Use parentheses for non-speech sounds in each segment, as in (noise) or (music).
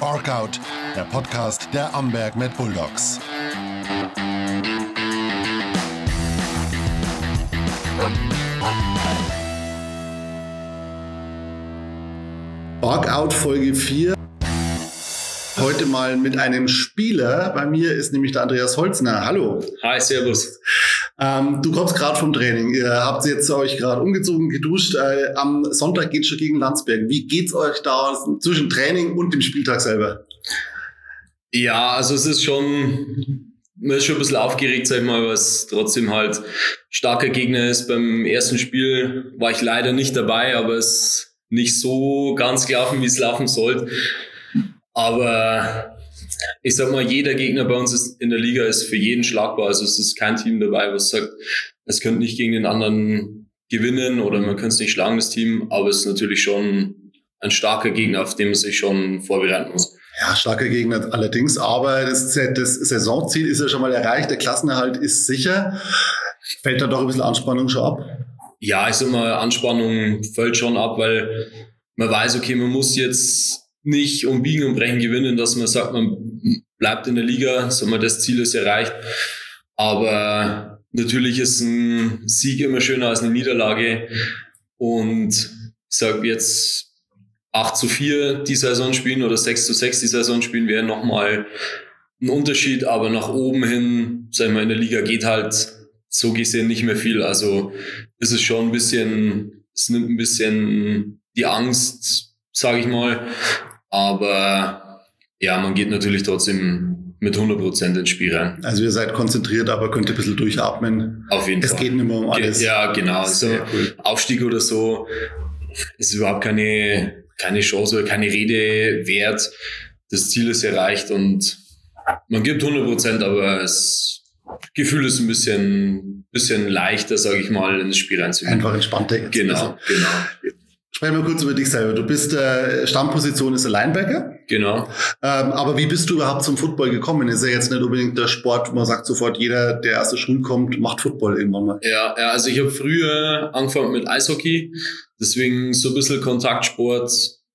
Orkout, der Podcast der Amberg Mad Bulldogs. Orkout Folge 4. Heute mal mit einem Spieler. Bei mir ist nämlich der Andreas Holzner. Hallo. Hi, Servus. Ähm, du kommst gerade vom Training. Ihr habt jetzt euch gerade umgezogen, geduscht. Äh, am Sonntag geht schon gegen Landsberg. Wie geht's euch da zwischen Training und dem Spieltag selber? Ja, also es ist schon, man ist schon ein bisschen aufgeregt, sag ich mal, was trotzdem halt starker Gegner ist. Beim ersten Spiel war ich leider nicht dabei, aber es ist nicht so ganz gelaufen, wie es laufen sollte. Aber ich sag mal, jeder Gegner bei uns ist in der Liga ist für jeden schlagbar. Also es ist kein Team dabei, was sagt, es könnte nicht gegen den anderen gewinnen oder man könnte es nicht schlagen, das Team. Aber es ist natürlich schon ein starker Gegner, auf den man sich schon vorbereiten muss. Ja, starker Gegner allerdings, aber das, das Saisonziel ist ja schon mal erreicht, der Klassenerhalt ist sicher. Fällt da doch ein bisschen Anspannung schon ab? Ja, ich sag mal, Anspannung fällt schon ab, weil man weiß, okay, man muss jetzt nicht um Biegen und Brechen gewinnen, dass man sagt, man bleibt in der Liga, sag mal, das Ziel ist erreicht. Aber natürlich ist ein Sieg immer schöner als eine Niederlage. Und ich sage jetzt 8 zu 4 die Saison spielen oder 6 zu 6 die Saison spielen, wäre nochmal ein Unterschied. Aber nach oben hin, sag ich mal, in der Liga geht halt so gesehen nicht mehr viel. Also ist es schon ein bisschen, es nimmt ein bisschen die Angst, sage ich mal. Aber ja, man geht natürlich trotzdem mit 100% ins Spiel rein. Also ihr seid konzentriert, aber könnt ein bisschen durchatmen. Auf jeden es Fall. Es geht nicht mehr um alles. Ja, genau. Also cool. Aufstieg oder so ist überhaupt keine, keine Chance oder keine Rede wert. Das Ziel ist erreicht und man gibt 100%, aber das Gefühl ist ein bisschen, bisschen leichter, sage ich mal, ins Spiel reinzugehen. Einfach entspannter. Genau, also. genau. Sprechen wir kurz über dich selber. Du bist äh, Stammposition ist der Linebacker. Genau. Ähm, aber wie bist du überhaupt zum Football gekommen? Ist ja jetzt nicht unbedingt der Sport, wo man sagt sofort, jeder, der aus der Schule kommt, macht Football irgendwann mal. Ja, ja also ich habe früher angefangen mit Eishockey, deswegen so ein bisschen Kontaktsport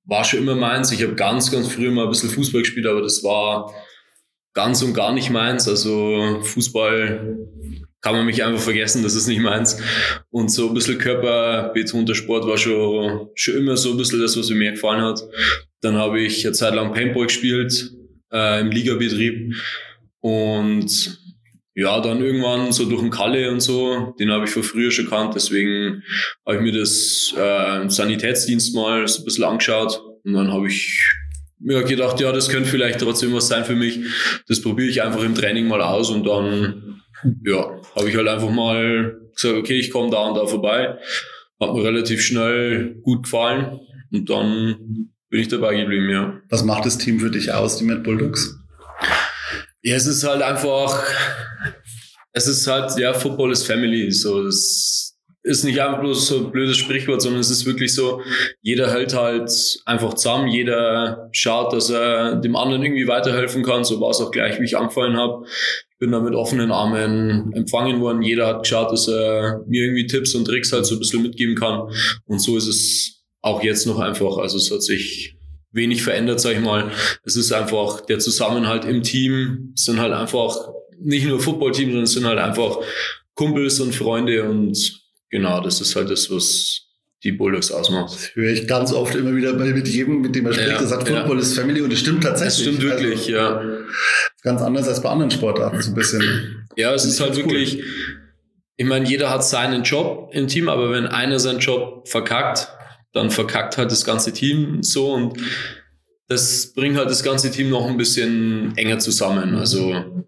war schon immer meins. Ich habe ganz, ganz früh mal ein bisschen Fußball gespielt, aber das war ganz und gar nicht meins. Also Fußball kann man mich einfach vergessen, das ist nicht meins. Und so ein bisschen körperbetonter Sport war schon, schon immer so ein bisschen das, was mir mehr gefallen hat. Dann habe ich eine Zeit lang Paintball gespielt äh, im Ligabetrieb und ja, dann irgendwann so durch den Kalle und so, den habe ich von früher schon kannt, deswegen habe ich mir das äh, Sanitätsdienst mal so ein bisschen angeschaut und dann habe ich mir gedacht, ja, das könnte vielleicht trotzdem was sein für mich. Das probiere ich einfach im Training mal aus und dann, ja, habe ich halt einfach mal gesagt, okay, ich komme da und da vorbei. Hat mir relativ schnell gut gefallen und dann bin ich dabei geblieben, ja. Was macht das Team für dich aus, die Mad Bulldogs? Ja, es ist halt einfach, es ist halt, ja, Football ist Family, so, das ist nicht einfach bloß so ein blödes Sprichwort, sondern es ist wirklich so, jeder hält halt einfach zusammen, jeder schaut, dass er dem anderen irgendwie weiterhelfen kann, so war es auch gleich, wie ich angefangen habe. Ich bin da mit offenen Armen empfangen worden, jeder hat geschaut, dass er mir irgendwie Tipps und Tricks halt so ein bisschen mitgeben kann und so ist es auch jetzt noch einfach, also es hat sich wenig verändert, sag ich mal. Es ist einfach der Zusammenhalt im Team. Es sind halt einfach nicht nur Footballteams, sondern es sind halt einfach Kumpels und Freunde und genau, das ist halt das, was die Bulldogs ausmacht. Das höre ich ganz oft immer wieder bei mit jedem, mit dem man spricht, Ja, der sagt, Football ja. ist Family und das stimmt tatsächlich. Das stimmt wirklich, Also, ja. Ganz anders als bei anderen Sportarten so ein bisschen. Ja, es ist halt ganz cool. wirklich, ich meine, jeder hat seinen Job im Team, aber wenn einer seinen Job verkackt, dann verkackt halt das ganze Team so und das bringt halt das ganze Team noch ein bisschen enger zusammen. Also,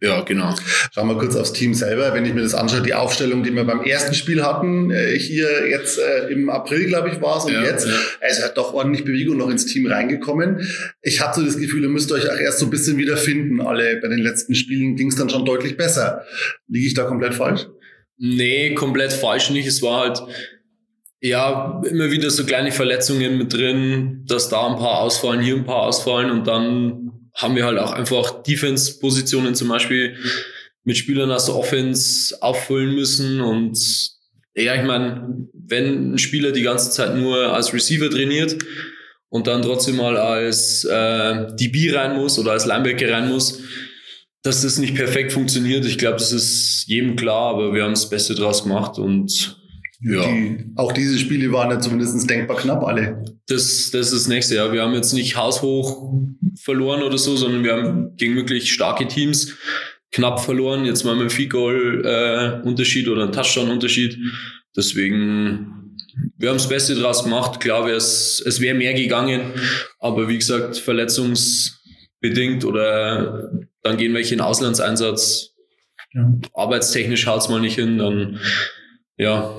ja, genau. Schauen wir kurz aufs Team selber. Wenn ich mir das anschaue, die Aufstellung, die wir beim ersten Spiel hatten, äh, hier jetzt äh, im April, glaube ich, war es, und Ja, jetzt, ja. es hat doch ordentlich Bewegung noch ins Team reingekommen. Ich hatte so das Gefühl, ihr müsst euch auch erst so ein bisschen wiederfinden. Alle bei den letzten Spielen ging es dann schon deutlich besser. Liege ich da komplett falsch? Nee, komplett falsch nicht. Es war halt, ja, immer wieder so kleine Verletzungen mit drin, dass da ein paar ausfallen, hier ein paar ausfallen und dann haben wir halt auch einfach Defense-Positionen zum Beispiel mit Spielern aus der Offense auffüllen müssen und ja, ich meine, wenn ein Spieler die ganze Zeit nur als Receiver trainiert und dann trotzdem mal als äh, DB rein muss oder als Linebacker rein muss, dass das nicht perfekt funktioniert. Ich glaube, das ist jedem klar, aber wir haben das Beste draus gemacht und ja. Die, auch diese Spiele waren ja zumindest denkbar knapp alle. Das, das ist das nächste, ja. Wir haben jetzt nicht haushoch verloren oder so, sondern wir haben gegen wirklich starke Teams knapp verloren. Jetzt mal mit einem Field Goal äh, oder einem Touchdown Unterschied. Deswegen, wir haben das Beste draus gemacht. Klar, es, es wäre mehr gegangen, aber wie gesagt, verletzungsbedingt oder dann gehen welche in Auslandseinsatz. Ja. Arbeitstechnisch haut's mal nicht hin, dann ja,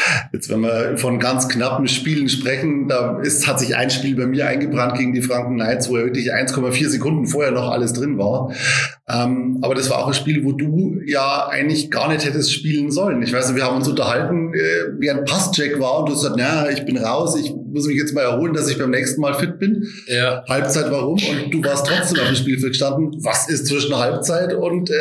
Jetzt, wenn wir von ganz knappen Spielen sprechen, da ist, hat sich ein Spiel bei mir eingebrannt gegen die Franken Knights, wo ja wirklich 1,4 Sekunden vorher noch alles drin war. Ähm, aber das war auch ein Spiel, wo du ja eigentlich gar nicht hättest spielen sollen. Ich weiß nicht, wir haben uns unterhalten, äh, wie ein Passcheck war und du hast gesagt, na, ich bin raus, ich muss mich jetzt mal erholen, dass ich beim nächsten Mal fit bin. Ja. Halbzeit warum? Und du warst trotzdem auf dem Spielfeld gestanden. Was ist zwischen Halbzeit und äh,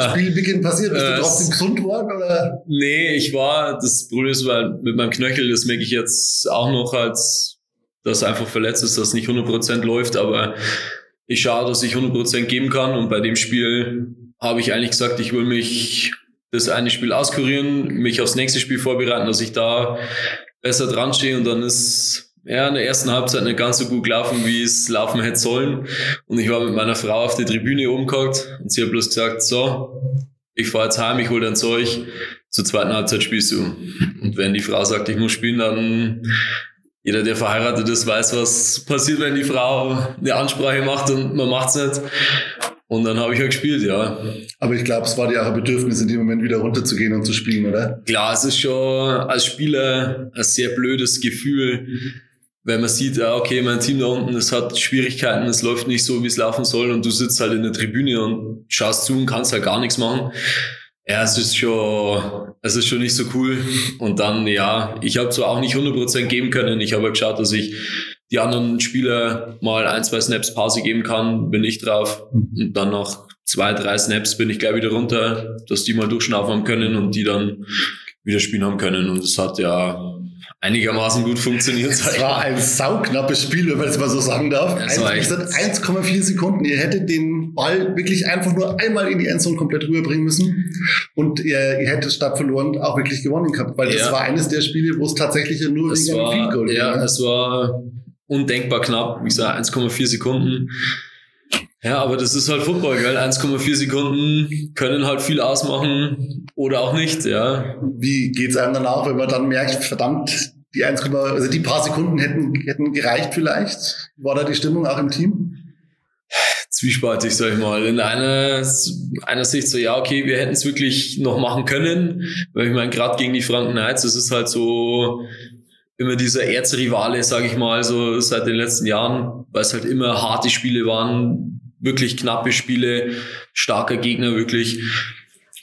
(laughs) Spielbeginn passiert? Bist du äh, trotzdem gesund worden? Oder? Nee, ich war, das Problem ist, weil mit meinem Knöchel, das merke ich jetzt auch noch als, dass einfach verletzt ist, dass nicht 100% läuft, aber ich schaue, dass ich 100% geben kann und bei dem Spiel habe ich eigentlich gesagt, ich will mich das eine Spiel auskurieren, mich aufs nächste Spiel vorbereiten, dass ich da besser dran stehe und dann ist ja in der ersten Halbzeit nicht ganz so gut gelaufen, wie es laufen hätte sollen. Und ich war mit meiner Frau auf der Tribüne umgehockt und sie hat bloß gesagt, so, ich fahre jetzt heim, ich hole dein Zeug, zur zweiten Halbzeit spielst du. Und wenn die Frau sagt, ich muss spielen, dann jeder, der verheiratet ist, weiß, was passiert, wenn die Frau eine Ansprache macht und man macht's nicht. Und dann habe ich halt gespielt, ja. Aber ich glaube, es war dir auch ein Bedürfnis, in dem Moment wieder runterzugehen und zu spielen, oder? Klar, es ist schon als Spieler ein sehr blödes Gefühl, wenn man sieht, ja, okay, mein Team da unten, es hat Schwierigkeiten, es läuft nicht so, wie es laufen soll und du sitzt halt in der Tribüne und schaust zu und kannst halt gar nichts machen. Ja, es ist schon, es ist schon nicht so cool. Und dann, ja, ich habe zwar auch nicht 100% geben können, ich habe geschaut, dass ich die anderen Spieler mal ein, zwei Snaps Pause geben kann, bin ich drauf. Und dann nach zwei, drei Snaps bin ich gleich wieder runter, dass die mal durchschnaufen können und die dann wieder spielen haben können. Und es hat ja einigermaßen gut funktioniert. Es war ein sauknappes Spiel, wenn man es mal so sagen darf. 1,4 Sekunden. Ihr hättet den Ball wirklich einfach nur einmal in die Endzone komplett rüberbringen müssen und ihr, ihr hättet statt verloren auch wirklich gewonnen gehabt, weil ja. das war eines der Spiele, wo es tatsächlich nur es wegen war, einem Field Goal Ja, ging. es war undenkbar knapp. Wie gesagt, 1,4 Sekunden. Ja, aber das ist halt Football, gell? 1,4 Sekunden können halt viel ausmachen oder auch nicht, ja. Wie geht's einem danach, wenn man dann merkt, verdammt, die 1, also die paar Sekunden hätten, hätten gereicht vielleicht? War da die Stimmung auch im Team? Zwiespaltig, sag ich mal. In einer, einer Sicht so, ja, okay, wir hätten es wirklich noch machen können. Weil ich meine, gerade gegen die Franken Knights, das ist halt so, immer dieser Erzrivale, sage ich mal, so seit den letzten Jahren, weil es halt immer harte Spiele waren, wirklich knappe Spiele, starker Gegner wirklich.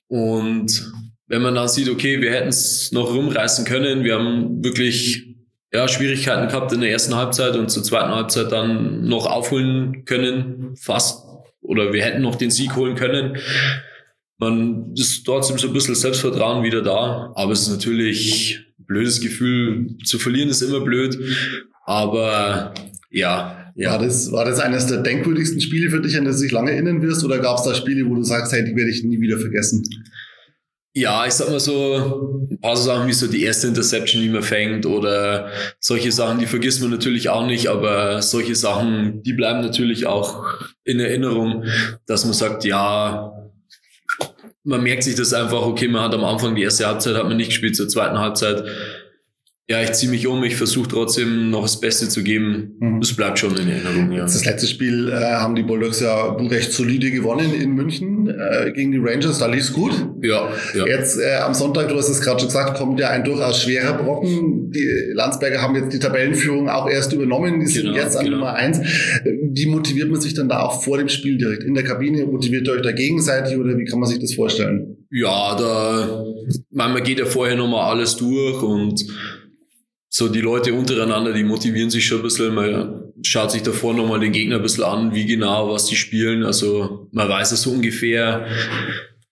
Und wenn man dann sieht, okay, wir hätten es noch rumreißen können, wir haben wirklich ja, Schwierigkeiten gehabt in der ersten Halbzeit und zur zweiten Halbzeit dann noch aufholen können, fast. Oder wir hätten noch den Sieg holen können. Man ist trotzdem so ein bisschen Selbstvertrauen wieder da, aber es ist natürlich ein blödes Gefühl. Zu verlieren ist immer blöd, aber ja, ja. War, das, war das eines der denkwürdigsten Spiele für dich, an das du dich lange erinnern wirst? Oder gab es da Spiele, wo du sagst, hey, die werde ich nie wieder vergessen? Ja, ich sag mal so, ein paar so Sachen wie so die erste Interception, die man fängt oder solche Sachen, die vergisst man natürlich auch nicht, aber solche Sachen, die bleiben natürlich auch in Erinnerung, dass man sagt, ja, man merkt sich das einfach, okay, man hat am Anfang die erste Halbzeit, hat man nicht gespielt, zur zweiten Halbzeit ja, ich ziehe mich um, ich versuche trotzdem noch das Beste zu geben. Mhm. Das bleibt schon in Erinnerung, ja. Das letzte Spiel äh, haben die Bulldogs ja recht solide gewonnen in München äh, gegen die Rangers, da lief's gut. Ja, ja. Jetzt äh, am Sonntag, du hast es gerade schon gesagt, kommt ja ein durchaus schwerer Brocken. Die Landsberger haben jetzt die Tabellenführung auch erst übernommen, die sind genau, jetzt an genau. Nummer eins. Wie motiviert man sich dann da auch vor dem Spiel direkt in der Kabine? Motiviert ihr euch da gegenseitig oder wie kann man sich das vorstellen? Ja, da man geht ja vorher nochmal alles durch und so die Leute untereinander, die motivieren sich schon ein bisschen. Man schaut sich davor nochmal den Gegner ein bisschen an, wie genau, was die spielen. Also man weiß es so ungefähr,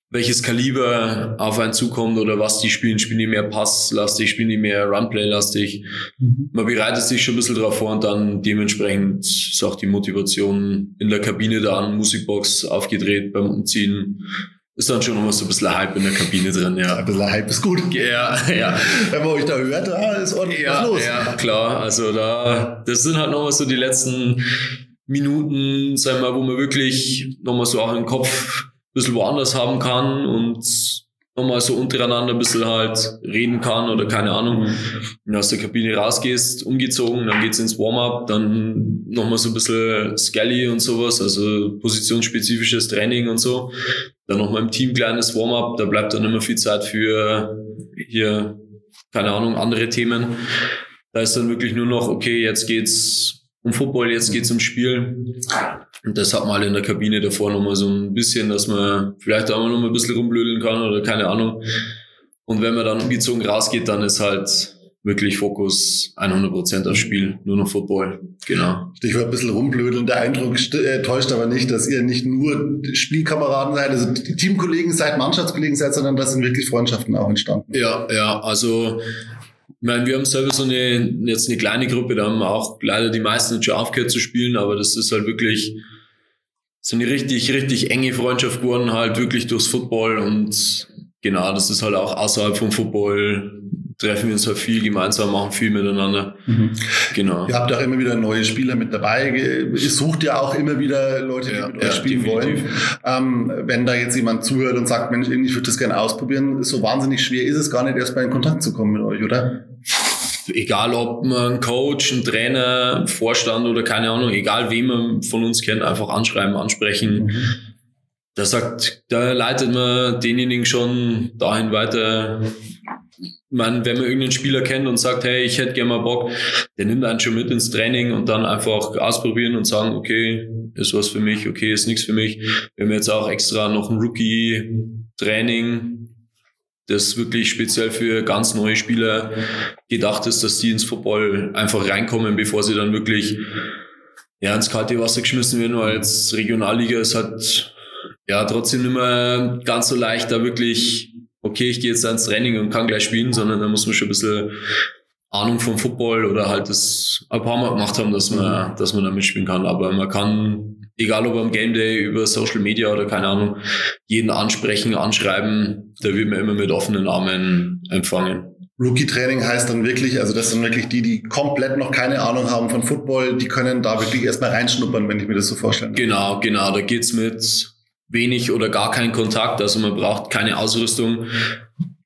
welches Kaliber auf einen zukommt oder was die spielen. Spielen die mehr Passlastig, spielen die mehr Runplay-lastig. Mhm. Man bereitet sich schon ein bisschen darauf vor und dann dementsprechend ist auch die Motivation in der Kabine da an, Musikbox aufgedreht beim Umziehen. Ist dann schon immer so ein bisschen Hype in der Kabine drin, ja. Ein bisschen Hype ist gut. Ja, ja. Wenn man euch da hört, da ist ordentlich ja, was los. Ja, klar. Also da, das sind halt nochmal so die letzten Minuten, sagen wir mal, wo man wirklich nochmal so auch im Kopf bisschen woanders haben kann und nochmal so untereinander ein bisschen halt reden kann oder keine Ahnung. Mhm. Wenn du aus der Kabine rausgehst, umgezogen, dann geht's ins Warm-up, dann nochmal so ein bisschen Skelly und sowas, also positionsspezifisches Training und so. Dann nochmal im Team kleines Warm-up, da bleibt dann immer viel Zeit für hier, keine Ahnung, andere Themen. Da ist dann wirklich nur noch, okay, jetzt geht's um Football, jetzt geht's um Spiel. Und das hat man halt in der Kabine davor nochmal so ein bisschen, dass man vielleicht auch mal noch mal ein bisschen rumblödeln kann oder keine Ahnung. Und wenn man dann umgezogen rausgeht, dann ist halt wirklich Fokus 100% aufs Spiel, nur noch Football. Genau. Stichwort ein bisschen rumblödeln. Der Eindruck äh, täuscht aber nicht, dass ihr nicht nur Spielkameraden seid, also Teamkollegen seid, Mannschaftskollegen seid, sondern dass sind wirklich Freundschaften auch entstanden. Ja, ja, also ich meine, wir haben selber so eine, jetzt eine kleine Gruppe, da haben auch leider die meisten schon aufgehört zu spielen, aber das ist halt wirklich so eine richtig, richtig enge Freundschaft geworden, halt wirklich durchs Football und genau, das ist halt auch außerhalb vom Football treffen wir uns halt viel gemeinsam, machen viel miteinander. Mhm. Genau. Ihr habt auch immer wieder neue Spieler mit dabei. Ihr sucht ja auch immer wieder Leute, die ja, mit euch ja, spielen definitiv. wollen. Ähm, wenn da jetzt jemand zuhört und sagt, Mensch, ich würde das gerne ausprobieren, so wahnsinnig schwer ist es gar nicht, erst mal in Kontakt zu kommen mit euch, oder? Egal ob man Coach, ein Trainer, Vorstand oder keine Ahnung, egal wen man von uns kennt, einfach anschreiben, ansprechen. Mhm. Da sagt, da leitet man denjenigen schon dahin weiter. Man, wenn man irgendeinen Spieler kennt und sagt, hey, ich hätte gerne mal Bock, der nimmt einen schon mit ins Training und dann einfach ausprobieren und sagen, okay, ist was für mich, okay, ist nichts für mich. Wir haben jetzt auch extra noch ein Rookie-Training das wirklich speziell für ganz neue Spieler gedacht ist, dass die ins Football einfach reinkommen, bevor sie dann wirklich ja, ins kalte Wasser geschmissen werden, weil jetzt Regionalliga ist halt ja trotzdem mehr ganz so leicht, da wirklich, okay, ich gehe jetzt ins Training und kann gleich spielen, sondern da muss man schon ein bisschen Ahnung vom Football oder halt das ein paar Mal gemacht haben, dass man, dass man da mitspielen kann. Aber man kann egal ob am Game Day, über Social Media oder keine Ahnung, jeden ansprechen, anschreiben, da wird man immer mit offenen Armen empfangen. Rookie-Training heißt dann wirklich, also das sind wirklich die, die komplett noch keine Ahnung haben von Football, die können da wirklich erstmal reinschnuppern, wenn ich mir das so vorstelle. Genau, genau, da geht's mit wenig oder gar keinen Kontakt, also man braucht keine Ausrüstung.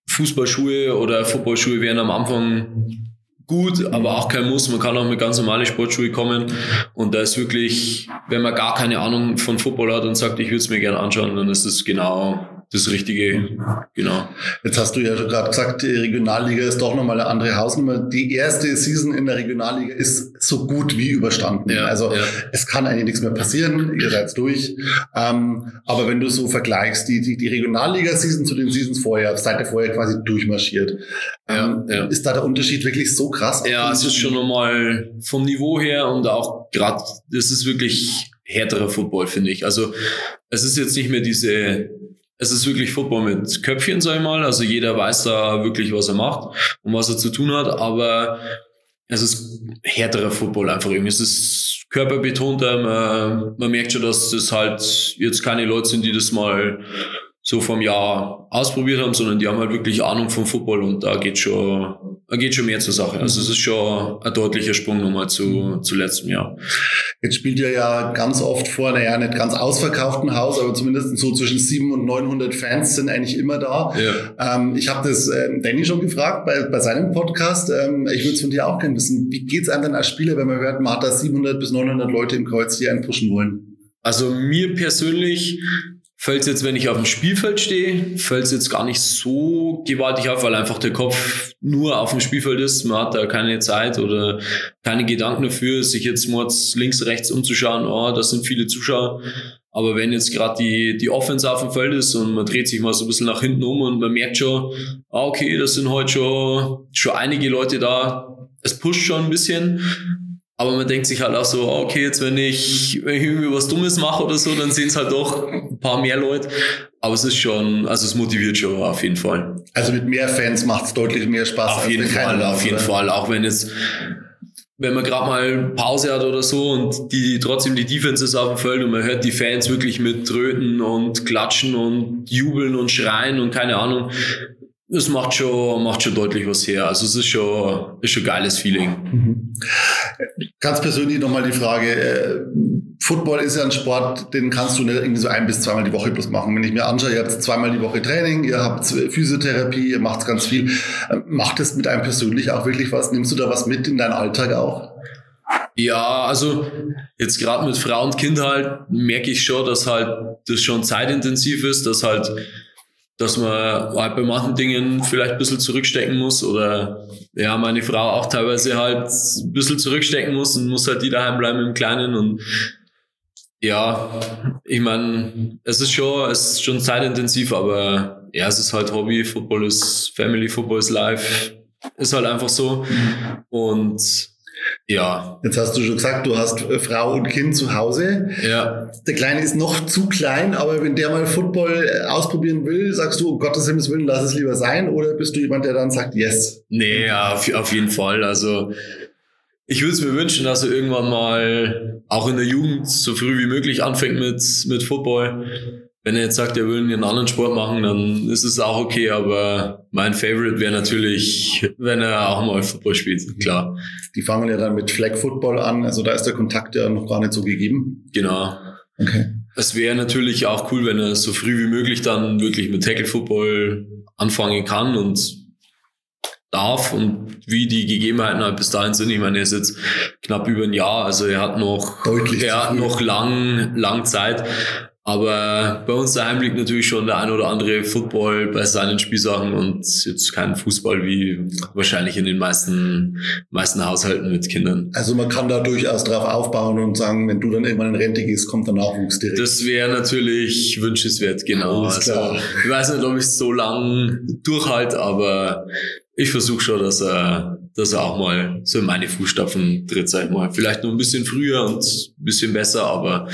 Fußballschuhe oder Footballschuhe werden am Anfang gut, aber auch kein Muss. Man kann auch mit ganz normalen Sportschuhe kommen. Und da ist wirklich, wenn man gar keine Ahnung von Football hat und sagt, ich würde es mir gerne anschauen, dann ist das genau das Richtige, genau. Jetzt hast du ja gerade gesagt, die Regionalliga ist doch nochmal eine andere Hausnummer. Die erste Season in der Regionalliga ist so gut wie überstanden. Ja, also ja. es kann eigentlich nichts mehr passieren, ihr seid durch. Ähm, aber wenn du so vergleichst, die, die, die Regionalliga-Season zu den Seasons vorher, seid ihr vorher quasi durchmarschiert. Ähm, ja, ist da der Unterschied wirklich so krass? Ja, es ist schon nochmal vom Niveau her und auch gerade, das ist wirklich härterer Football, finde ich. Also es ist jetzt nicht mehr diese es ist wirklich Football mit Köpfchen, sag ich mal. Also jeder weiß da wirklich, was er macht und was er zu tun hat, aber es ist härterer Football einfach irgendwie. Es ist körperbetonter. Man, man merkt schon, dass das halt jetzt keine Leute sind, die das mal so vom Jahr ausprobiert haben, sondern die haben halt wirklich Ahnung vom Football und da geht schon, geht schon mehr zur Sache. Also es ist schon ein deutlicher Sprung nochmal zu, zu letztem Jahr. Jetzt spielt ihr ja ganz oft vor, naja, nicht ganz ausverkauften Haus, aber zumindest so zwischen 700 und 900 Fans sind eigentlich immer da. Ja. Ähm, ich habe das äh, Danny schon gefragt bei, bei seinem Podcast. Ähm, ich würde es von dir auch gerne wissen. Wie geht's einem denn als Spieler, wenn man hört, man hat da 700 bis 900 Leute im Kreuz, die einen pushen wollen? Also mir persönlich fällt jetzt, wenn ich auf dem Spielfeld stehe, fällt es jetzt gar nicht so gewaltig auf, weil einfach der Kopf nur auf dem Spielfeld ist. Man hat da keine Zeit oder keine Gedanken dafür, sich jetzt mal links, rechts umzuschauen, oh, das sind viele Zuschauer. Aber wenn jetzt gerade die, die Offense auf dem Feld ist und man dreht sich mal so ein bisschen nach hinten um und man merkt schon, ah, okay, das sind heute schon, schon einige Leute da, es pusht schon ein bisschen Aber man denkt sich halt auch so, okay, jetzt wenn ich, wenn ich irgendwie was Dummes mache oder so, dann sehen es halt doch ein paar mehr Leute. Aber es ist schon, also es motiviert schon auf jeden Fall. Also mit mehr Fans macht es deutlich mehr Spaß. Auf jeden Fall, auf jeden oder? Fall. Auch wenn jetzt, wenn man gerade mal Pause hat oder so und die trotzdem die Defense ist auf dem Feld und man hört die Fans wirklich mit Tröten und Klatschen und Jubeln und Schreien und keine Ahnung. Es macht schon, macht schon deutlich was her. Also es ist schon, ist schon geiles Feeling. Mhm. Ganz persönlich nochmal die Frage, äh, Football ist ja ein Sport, den kannst du nicht irgendwie so ein bis zweimal die Woche bloß machen. Wenn ich mir anschaue, ihr habt zweimal die Woche Training, ihr habt Physiotherapie, ihr macht ganz viel. Ähm, macht es mit einem persönlich auch wirklich was? Nimmst du da was mit in deinen Alltag auch? Ja, also jetzt gerade mit Frau und Kind halt merke ich schon, dass halt das schon zeitintensiv ist, dass halt dass man halt bei manchen Dingen vielleicht ein bisschen zurückstecken muss oder ja, meine Frau auch teilweise halt ein bisschen zurückstecken muss und muss halt die daheim bleiben im Kleinen und ja, ich meine, es ist schon, es ist schon zeitintensiv, aber ja, es ist halt Hobby, Football ist Family, Football ist Life, ist halt einfach so. Und ja. Jetzt hast du schon gesagt, du hast Frau und Kind zu Hause. Ja. Der Kleine ist noch zu klein, aber wenn der mal Football äh, ausprobieren will, sagst du, um Gottes Himmels Willen, lass es lieber sein? Oder bist du jemand, der dann sagt, yes? Nee, ja, auf, auf jeden Fall. Also, ich würde es mir wünschen, dass er irgendwann mal auch in der Jugend so früh wie möglich anfängt mit, mit Football wenn er jetzt sagt, er will einen anderen Sport machen, dann ist es auch okay, aber mein Favorite wäre natürlich, wenn er auch mal Football spielt, klar. Die fangen ja dann mit Flag Football an, also da ist der Kontakt ja noch gar nicht so gegeben. Genau. Okay. Es wäre natürlich auch cool, wenn er so früh wie möglich dann wirklich mit Tackle Football anfangen kann und darf und wie die Gegebenheiten halt bis dahin sind. Ich meine, er ist jetzt knapp über ein Jahr, also er hat noch, Deutlich er hat noch lang, lang Zeit. Aber bei uns daheim liegt natürlich schon der ein oder andere Football bei seinen Spielsachen und jetzt kein Fußball wie wahrscheinlich in den meisten, meisten Haushalten mit Kindern. Also man kann da durchaus drauf aufbauen und sagen, wenn du dann irgendwann in Rente gehst, kommt der Nachwuchs direkt. Das wäre natürlich wünschenswert, genau. Also, ich weiß nicht, ob ich es so lang durchhalte, aber ich versuche schon, dass er, dass er auch mal so in meine Fußstapfen tritt, sag ich mal. Vielleicht noch ein bisschen früher und ein bisschen besser, aber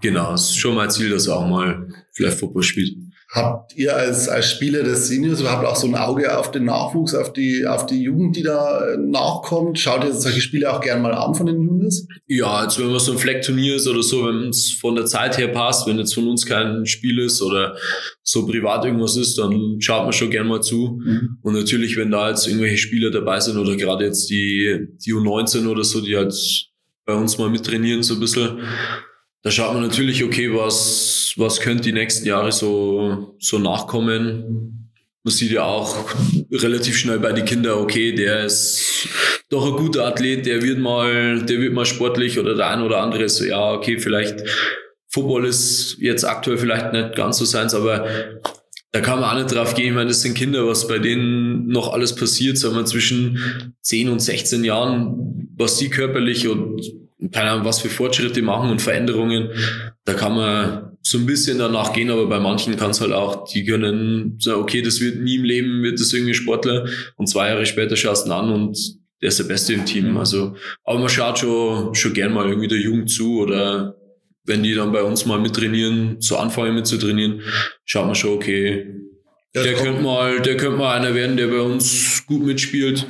Genau, es ist schon mein Ziel, dass er auch mal vielleicht Football spielt. Habt ihr als, als Spieler des Seniors überhaupt auch so ein Auge auf den Nachwuchs, auf die, auf die Jugend, die da äh, nachkommt? Schaut ihr solche Spiele auch gern mal an von den Juniors? Ja, jetzt wenn man so ein Fleckturnier ist oder so, wenn es von der Zeit her passt, wenn jetzt von uns kein Spiel ist oder so privat irgendwas ist, dann schaut man schon gern mal zu. Mhm. Und natürlich, wenn da jetzt irgendwelche Spieler dabei sind oder gerade jetzt die, die U19 oder so, die halt bei uns mal mittrainieren so ein bisschen, da schaut man natürlich, okay, was, was könnte die nächsten Jahre so, so nachkommen. Man sieht ja auch relativ schnell bei den Kindern, okay, der ist doch ein guter Athlet, der wird mal, der wird mal sportlich oder der ein oder andere so, ja, okay, vielleicht Football ist jetzt aktuell vielleicht nicht ganz so seins, aber da kann man auch nicht drauf gehen. Ich meine, das sind Kinder, was bei denen noch alles passiert, sagen wir zwischen 10 und 16 Jahren, was die körperlich und keine Ahnung, was für Fortschritte machen und Veränderungen. Da kann man so ein bisschen danach gehen, aber bei manchen kann es halt auch, die können sagen, okay, das wird nie im Leben, wird das irgendwie Sportler und zwei Jahre später schaust du ihn an und der ist der Beste im Team. Also, aber man schaut schon, schon gern mal irgendwie der Jugend zu oder wenn die dann bei uns mal mittrainieren, so anfangen mit zu trainieren, schaut man schon, okay, der könnte mal, der könnte mal einer werden, der bei uns gut mitspielt.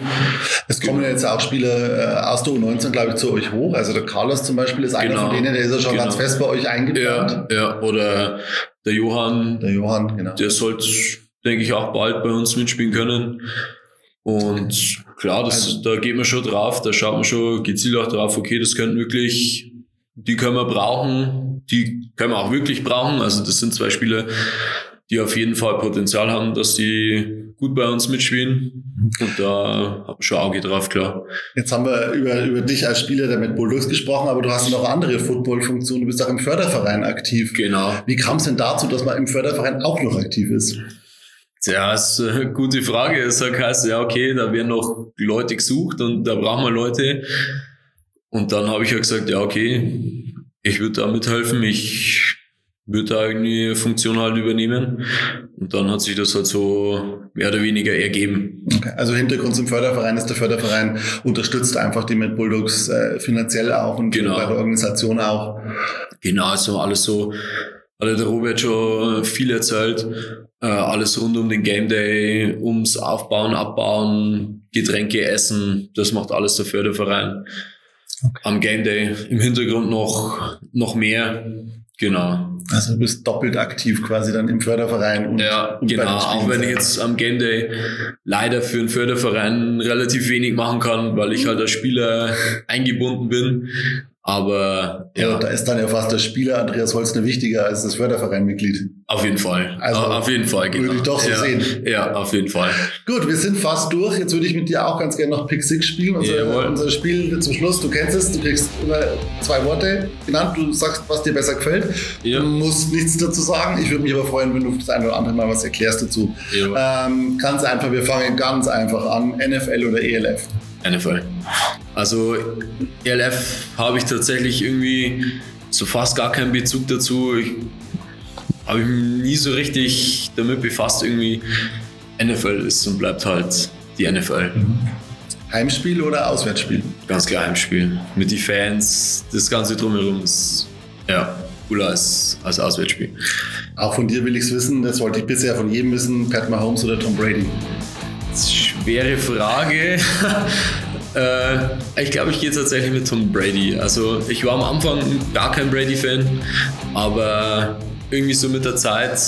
Es kommen ja jetzt auch Spieler äh, aus der U19, glaube ich, zu euch hoch. Also der Carlos zum Beispiel ist einer genau. von denen, der ist ja schon genau. ganz fest bei euch eingeplant. Ja, ja, oder der Johann. Der Johann, genau. Der sollte, denke ich, auch bald bei uns mitspielen können. Und klar, das, also, da geht man schon drauf, da schaut man schon gezielt auch drauf, okay, das könnten wirklich, die können wir brauchen, die können wir auch wirklich brauchen. Also das sind zwei Spieler, die auf jeden Fall Potenzial haben, dass die gut bei uns mitspielen. Und da habe ich schon Auge drauf, klar. Jetzt haben wir über, über dich als Spieler der mit Bulldogs gesprochen, aber du hast noch andere Football-Funktionen. Du bist auch im Förderverein aktiv. Genau. Wie kam es denn dazu, dass man im Förderverein auch noch aktiv ist? Ja, ist eine gute Frage. Es heißt, ja, okay, da werden noch Leute gesucht und da brauchen wir Leute. Und dann habe ich ja gesagt, ja, okay, ich würde da mithelfen. Ich würde da irgendwie Funktion halt übernehmen. Und dann hat sich das halt so mehr oder weniger ergeben. Okay. Also Hintergrund zum Förderverein ist, der Förderverein unterstützt einfach die Mad Bulldogs äh, finanziell auch und Genau. bei der Organisation auch. Genau, also alles so, hat der Robert schon viel erzählt. Äh, alles rund um den Game Day, ums Aufbauen, Abbauen, Getränke, Essen, das macht alles der Förderverein. Am Game Day im Hintergrund noch, noch mehr. Genau. Also du bist doppelt aktiv quasi dann im Förderverein und, Ja, und genau. Auch wenn ich jetzt am Game Day leider für einen Förderverein relativ wenig machen kann, weil ich halt als Spieler eingebunden bin. Aber Ja, ja, da ist dann ja fast der Spieler Andreas Holzner wichtiger als das Fördervereinmitglied. auf jeden Fall. Also, Au- auf jeden Fall, genau. würde ich doch so ja, sehen. Ja, auf jeden Fall. Gut, wir sind fast durch. Jetzt würde ich mit dir auch ganz gerne noch Pick Six spielen. Unser, Jawohl. unser Spiel zum Schluss. Du kennst es, du kriegst immer zwei Worte genannt. Du sagst, was dir besser gefällt. Ja. Du musst nichts dazu sagen. Ich würde mich aber freuen, wenn du das eine oder andere Mal was erklärst dazu. Ähm, ganz einfach, wir fangen ganz einfach an. NFL oder ELF? NFL. Also ELF habe ich tatsächlich irgendwie so fast gar keinen Bezug dazu. Ich habe mich nie so richtig damit befasst. Irgendwie NFL ist und bleibt halt die NFL. Heimspiel oder Auswärtsspiel? Ganz klar Heimspiel. Mit den Fans, das Ganze drumherum ist ja cooler als, als Auswärtsspiel. Auch von dir will ich es wissen. Das wollte ich bisher von jedem wissen. Pat Mahomes oder Tom Brady? Schwere Frage. Äh, ich glaube, ich gehe tatsächlich mit Tom Brady. Also ich war am Anfang gar kein Brady-Fan, aber irgendwie so mit der Zeit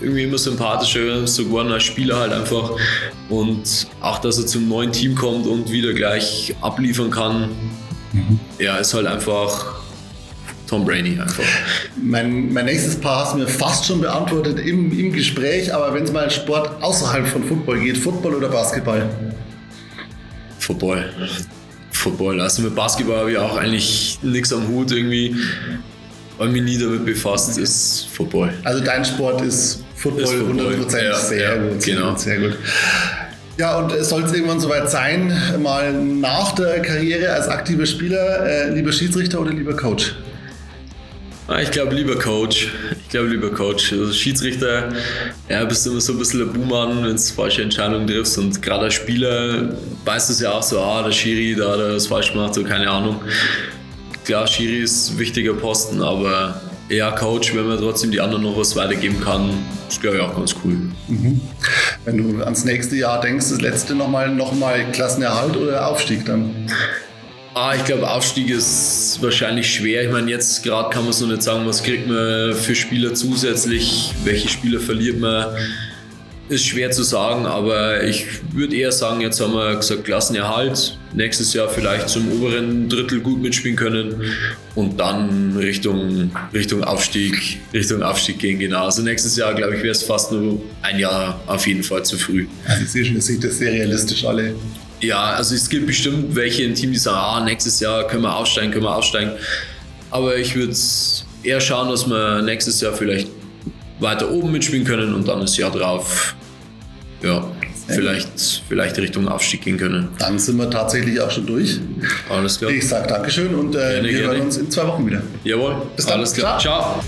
irgendwie immer sympathischer so geworden als Spieler halt einfach. Und auch, dass er zum neuen Team kommt und wieder gleich abliefern kann, ja, ist halt einfach Tom Brady einfach. Mein, mein nächstes Paar hast du mir fast schon beantwortet im, im Gespräch, aber wenn es mal Sport außerhalb von Football geht, Football oder Basketball? Football. Football. Also mit Basketball habe ich auch eigentlich nichts am Hut irgendwie, weil mich nie damit befasst ist Football. Also dein Sport ist Football, Ist Football, 100%. ja, sehr ja, gut, sehr genau. gut, sehr gut. Ja, und es soll es irgendwann soweit sein, mal nach der Karriere als aktiver Spieler, äh, lieber Schiedsrichter oder lieber Coach? Ah, Ich glaube lieber Coach. Ich glaube lieber Coach. Also Schiedsrichter, ja, bist immer so ein bisschen der Buhmann, wenn du falsche Entscheidungen triffst. Und gerade als Spieler weißt du es ja auch so, ah, der Schiri, da hat er das falsch gemacht, so keine Ahnung. Klar, Schiri ist ein wichtiger Posten, aber eher Coach, wenn man trotzdem die anderen noch was weitergeben kann, ist glaube ich auch ganz cool. Wenn du ans nächste Jahr denkst, das letzte nochmal noch Klassenerhalt oder Aufstieg dann? Ah, ich glaube, Aufstieg ist wahrscheinlich schwer. Ich meine, jetzt gerade kann man es noch nicht sagen, was kriegt man für Spieler zusätzlich, welche Spieler verliert man. Ist schwer zu sagen, aber ich würde eher sagen, jetzt haben wir gesagt, Klassenerhalt. Nächstes Jahr vielleicht zum oberen Drittel gut mitspielen können und dann Richtung, Richtung Aufstieg, Richtung Aufstieg gehen, genau. Also nächstes Jahr, glaube ich, wäre es fast nur ein Jahr auf jeden Fall zu früh. Also ihr seht das sehr realistisch alle. Ja, also es gibt bestimmt welche im Team, die sagen, ah, nächstes Jahr können wir aufsteigen, können wir aufsteigen. Aber ich würde eher schauen, dass wir nächstes Jahr vielleicht weiter oben mitspielen können und dann das Jahr drauf, ja, vielleicht, vielleicht Richtung Aufstieg gehen können. Dann sind wir tatsächlich auch schon durch. Alles klar. Ich sage Dankeschön und äh, Gerne, wir hören uns in zwei Wochen wieder. Jawohl, Bis dann. alles klar. Ciao.